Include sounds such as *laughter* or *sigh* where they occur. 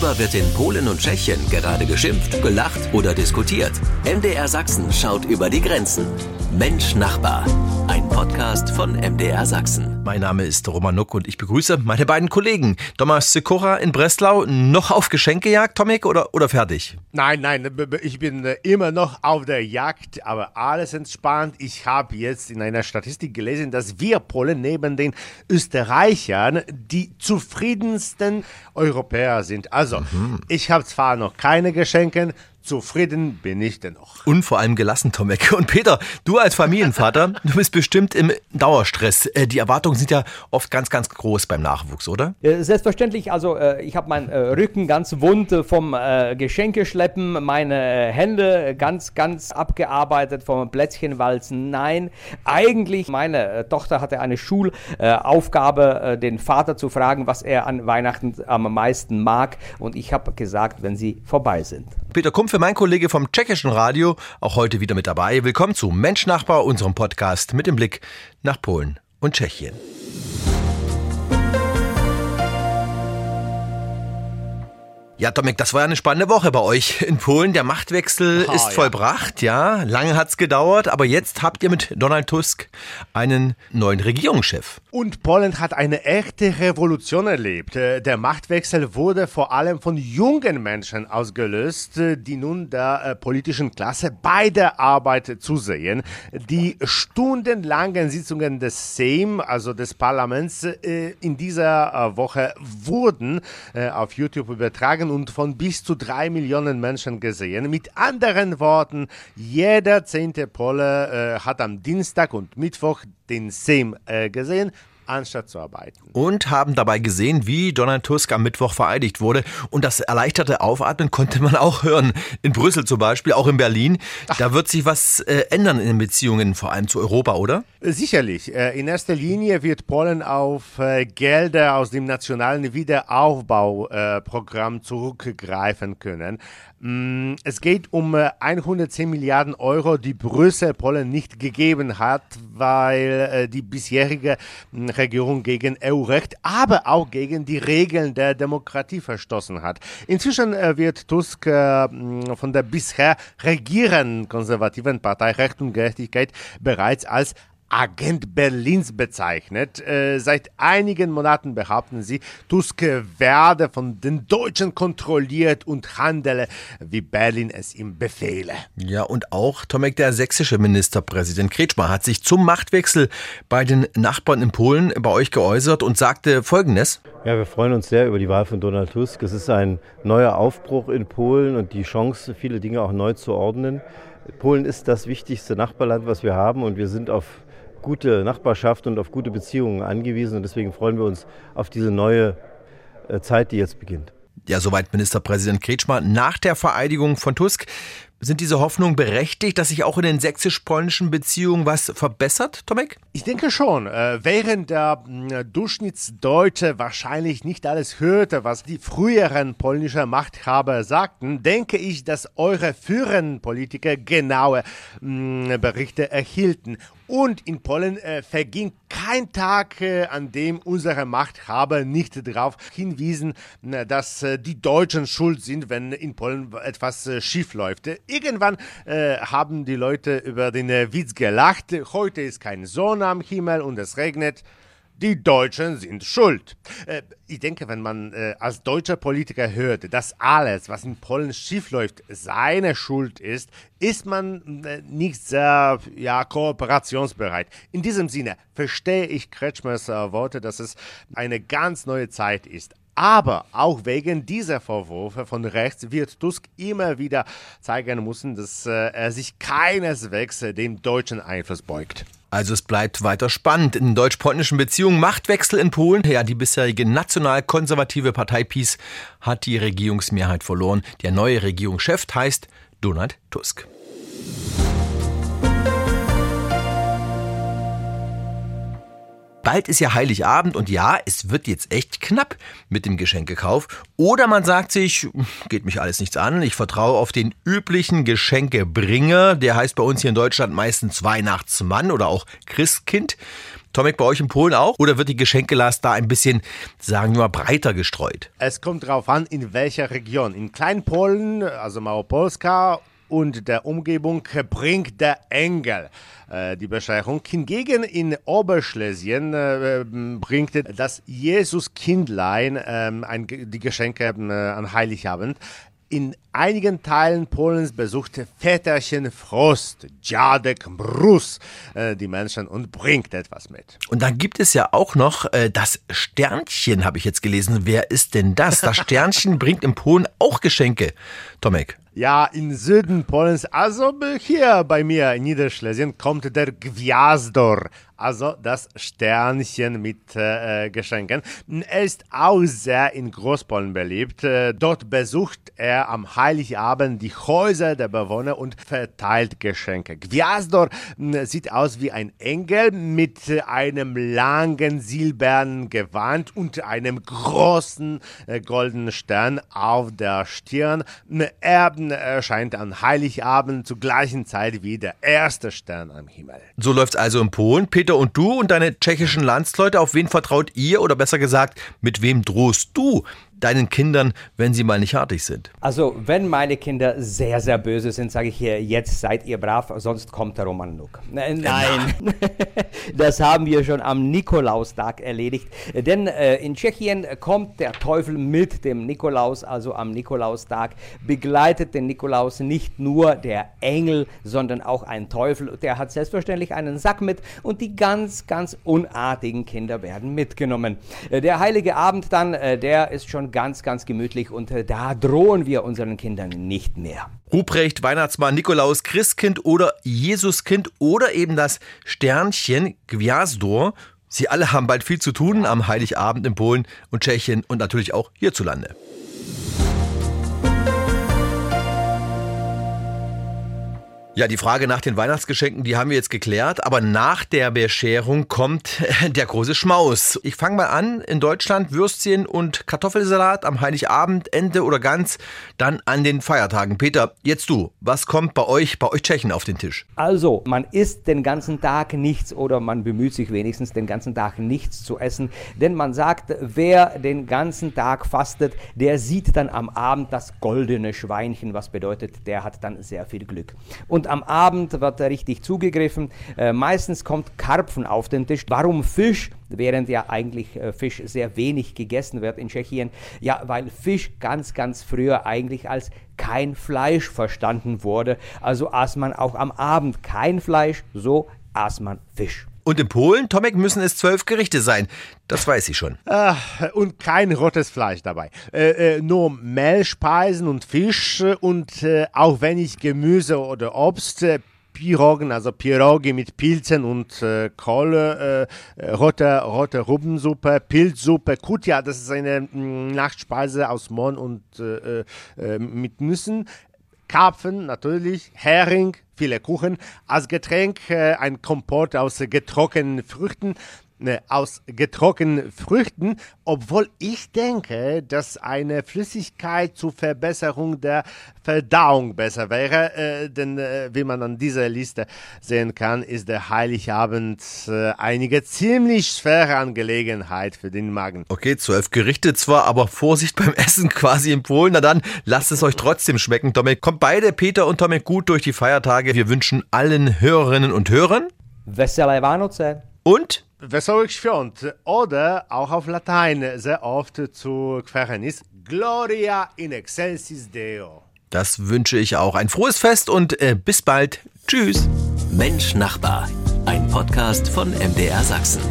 Worüber wird in Polen und Tschechien gerade geschimpft, gelacht oder diskutiert? MDR Sachsen schaut über die Grenzen. Mensch Nachbar. Ein Podcast von MDR Sachsen. Mein Name ist Roman Nuck und ich begrüße meine beiden Kollegen. Thomas Sikora in Breslau, noch auf Geschenkejagd, Tomek, oder, oder fertig? Nein, nein, ich bin äh, immer noch auf der Jagd, aber alles entspannt. Ich habe jetzt in einer Statistik gelesen, dass wir Polen neben den Österreichern die zufriedensten Europäer sind. Also, mhm. ich habe zwar noch keine Geschenke, Zufrieden bin ich dennoch. Und vor allem gelassen, Tomek. Und Peter, du als Familienvater, *laughs* du bist bestimmt im Dauerstress. Äh, die Erwartungen sind ja oft ganz, ganz groß beim Nachwuchs, oder? Selbstverständlich. Also äh, ich habe meinen äh, Rücken ganz wund vom Geschenkeschleppen, meine Hände ganz, ganz abgearbeitet vom Plätzchenwalzen. Nein, eigentlich, meine Tochter hatte eine Schulaufgabe, den Vater zu fragen, was er an Weihnachten am meisten mag. Und ich habe gesagt, wenn sie vorbei sind. Peter Kumpfe, mein Kollege vom tschechischen Radio, auch heute wieder mit dabei. Willkommen zu Menschnachbar, unserem Podcast mit dem Blick nach Polen und Tschechien. Ja, Dominik, das war ja eine spannende Woche bei euch in Polen. Der Machtwechsel Aha, ist ja. vollbracht, ja. Lange hat's gedauert, aber jetzt habt ihr mit Donald Tusk einen neuen Regierungschef. Und Polen hat eine echte Revolution erlebt. Äh, der Machtwechsel wurde vor allem von jungen Menschen ausgelöst, äh, die nun der äh, politischen Klasse bei der Arbeit zusehen. Die stundenlangen Sitzungen des Sejm, also des Parlaments, in dieser Woche wurden auf YouTube übertragen und von bis zu drei Millionen Menschen gesehen. Mit anderen Worten, jeder zehnte Pole äh, hat am Dienstag und Mittwoch den Sejm äh, gesehen anstatt zu arbeiten. Und haben dabei gesehen, wie Donald Tusk am Mittwoch vereidigt wurde. Und das erleichterte Aufatmen konnte man auch hören. In Brüssel zum Beispiel, auch in Berlin. Ach. Da wird sich was äh, ändern in den Beziehungen, vor allem zu Europa, oder? Sicherlich. Äh, in erster Linie wird Polen auf äh, Gelder aus dem nationalen Wiederaufbauprogramm äh, zurückgreifen können. Mm, es geht um 110 Milliarden Euro, die Brüssel Polen nicht gegeben hat, weil die bisherige mm, Regierung gegen EU-Recht, aber auch gegen die Regeln der Demokratie verstoßen hat. Inzwischen wird Tusk mm, von der bisher regierenden konservativen Partei Recht und Gerechtigkeit bereits als Agent Berlins bezeichnet. Äh, seit einigen Monaten behaupten sie, Tusk werde von den Deutschen kontrolliert und handele, wie Berlin es ihm befehle. Ja, und auch Tomek, der sächsische Ministerpräsident Kretschmer, hat sich zum Machtwechsel bei den Nachbarn in Polen bei euch geäußert und sagte Folgendes. Ja, wir freuen uns sehr über die Wahl von Donald Tusk. Es ist ein neuer Aufbruch in Polen und die Chance, viele Dinge auch neu zu ordnen. Polen ist das wichtigste Nachbarland, was wir haben und wir sind auf gute Nachbarschaft und auf gute Beziehungen angewiesen. Und deswegen freuen wir uns auf diese neue äh, Zeit, die jetzt beginnt. Ja, soweit Ministerpräsident Kretschmer nach der Vereidigung von Tusk. Sind diese Hoffnungen berechtigt, dass sich auch in den sächsisch-polnischen Beziehungen was verbessert, Tomek? Ich denke schon. Äh, während der hm, Durchschnittsdeutsche wahrscheinlich nicht alles hörte, was die früheren polnischen Machthaber sagten, denke ich, dass eure führenden Politiker genaue hm, Berichte erhielten. Und in Polen äh, verging kein Tag, äh, an dem unsere Machthaber nicht darauf hinwiesen, äh, dass äh, die Deutschen schuld sind, wenn in Polen etwas äh, schief läuft. Irgendwann äh, haben die Leute über den Witz gelacht. Heute ist kein Sonne am Himmel und es regnet die Deutschen sind schuld. Äh, ich denke, wenn man äh, als deutscher Politiker hört, dass alles, was in Polen schiefläuft, seine Schuld ist, ist man äh, nicht sehr ja, kooperationsbereit. In diesem Sinne verstehe ich Kretschmers äh, Worte, dass es eine ganz neue Zeit ist. Aber auch wegen dieser Vorwürfe von rechts wird Tusk immer wieder zeigen müssen, dass äh, er sich keineswegs dem deutschen Einfluss beugt. Also es bleibt weiter spannend. In deutsch-polnischen Beziehungen Machtwechsel in Polen. Ja, die bisherige national-konservative Partei PiS hat die Regierungsmehrheit verloren. Der neue Regierungschef heißt Donald Tusk. Bald ist ja Heiligabend und ja, es wird jetzt echt knapp mit dem Geschenkekauf. Oder man sagt sich, geht mich alles nichts an, ich vertraue auf den üblichen Geschenkebringer, der heißt bei uns hier in Deutschland meistens Weihnachtsmann oder auch Christkind. Tomek, bei euch in Polen auch? Oder wird die Geschenkelast da ein bisschen, sagen wir mal, breiter gestreut? Es kommt darauf an, in welcher Region. In Kleinpolen, also Małopolska und der Umgebung bringt der Engel äh, die Bescherung. Hingegen in Oberschlesien äh, bringt das Jesuskindlein äh, die Geschenke äh, an Heiligabend. In einigen Teilen Polens besuchte Väterchen Frost, Dziadek Mrus, äh, die Menschen und bringt etwas mit. Und dann gibt es ja auch noch äh, das Sternchen, habe ich jetzt gelesen. Wer ist denn das? Das Sternchen bringt in Polen auch Geschenke. Tomek. Ja, im Süden Polens, also hier bei mir in Niederschlesien, kommt der Gwiazdor, also das Sternchen mit äh, Geschenken. Er ist auch sehr in Großpolen beliebt. Äh, dort besucht er am Heiligabend die Häuser der Bewohner und verteilt Geschenke. Gwiazdor hm, sieht aus wie ein Engel mit einem langen silbernen Gewand und einem großen äh, goldenen Stern auf der Stirn. Er erscheint an Heiligabend zur gleichen Zeit wie der erste Stern am Himmel. So läuft's also in Polen. Peter und du und deine tschechischen Landsleute, auf wen vertraut ihr? Oder besser gesagt, mit wem drohst du deinen Kindern, wenn sie mal nicht artig sind? Also, wenn meine Kinder sehr, sehr böse sind, sage ich hier, jetzt seid ihr brav, sonst kommt der Roman Nook. Nein, *laughs* das haben wir schon am Nikolaustag erledigt. Denn äh, in Tschechien kommt der Teufel mit dem Nikolaus, also am Nikolaustag, begleitet den Nikolaus nicht nur der Engel, sondern auch ein Teufel. Der hat selbstverständlich einen Sack mit und die ganz, ganz unartigen Kinder werden mitgenommen. Äh, der heilige Abend dann, äh, der ist schon ganz, ganz gemütlich und äh, da drohen wir unseren Kindern nicht mehr. Ruprecht, Weihnachtsmann, Nikolaus, Christkind oder Jesuskind oder eben das Sternchen Gwiazdor. Sie alle haben bald viel zu tun am Heiligabend in Polen und Tschechien und natürlich auch hierzulande. Ja, die Frage nach den Weihnachtsgeschenken, die haben wir jetzt geklärt, aber nach der Bescherung kommt der große Schmaus. Ich fange mal an, in Deutschland Würstchen und Kartoffelsalat am Heiligabend, Ente oder Gans, dann an den Feiertagen. Peter, jetzt du, was kommt bei euch, bei euch Tschechen auf den Tisch? Also, man isst den ganzen Tag nichts oder man bemüht sich wenigstens den ganzen Tag nichts zu essen, denn man sagt, wer den ganzen Tag fastet, der sieht dann am Abend das goldene Schweinchen, was bedeutet, der hat dann sehr viel Glück. Und am Abend wird richtig zugegriffen. Äh, meistens kommt Karpfen auf den Tisch. Warum Fisch? Während ja eigentlich äh, Fisch sehr wenig gegessen wird in Tschechien. Ja, weil Fisch ganz, ganz früher eigentlich als kein Fleisch verstanden wurde. Also aß man auch am Abend kein Fleisch, so aß man Fisch. Und in Polen, Tomek, müssen es zwölf Gerichte sein. Das weiß ich schon. Ah, und kein rotes Fleisch dabei. Äh, äh, nur Mehlspeisen und Fisch und äh, auch wenig Gemüse oder Obst. Äh, Pirogen, also Pirogi mit Pilzen und äh, Kohle, äh, rote, rote Rubensuppe, Pilzsuppe, Kutja, das ist eine mh, mm, Nachtspeise aus Mohn und äh, äh, mit Nüssen. Karpfen natürlich, Hering, viele Kuchen, als Getränk äh, ein Kompott aus getrockneten Früchten, aus getrockneten Früchten, obwohl ich denke, dass eine Flüssigkeit zur Verbesserung der Verdauung besser wäre. Äh, denn äh, wie man an dieser Liste sehen kann, ist der Heiligabend äh, einige ziemlich schwere Angelegenheit für den Magen. Okay, zwölf Gerichte zwar, aber Vorsicht beim Essen quasi in Polen. Na dann, lasst es euch trotzdem schmecken. Tomek, kommt beide, Peter und Tomek, gut durch die Feiertage. Wir wünschen allen Hörerinnen und Hörern Vesele Vánoce und Wesołych Świąt oder auch auf Latein sehr oft zu queren ist Gloria in excelsis Deo. Das wünsche ich auch. Ein frohes Fest und äh, bis bald. Tschüss. Mensch Nachbar, ein Podcast von MDR Sachsen.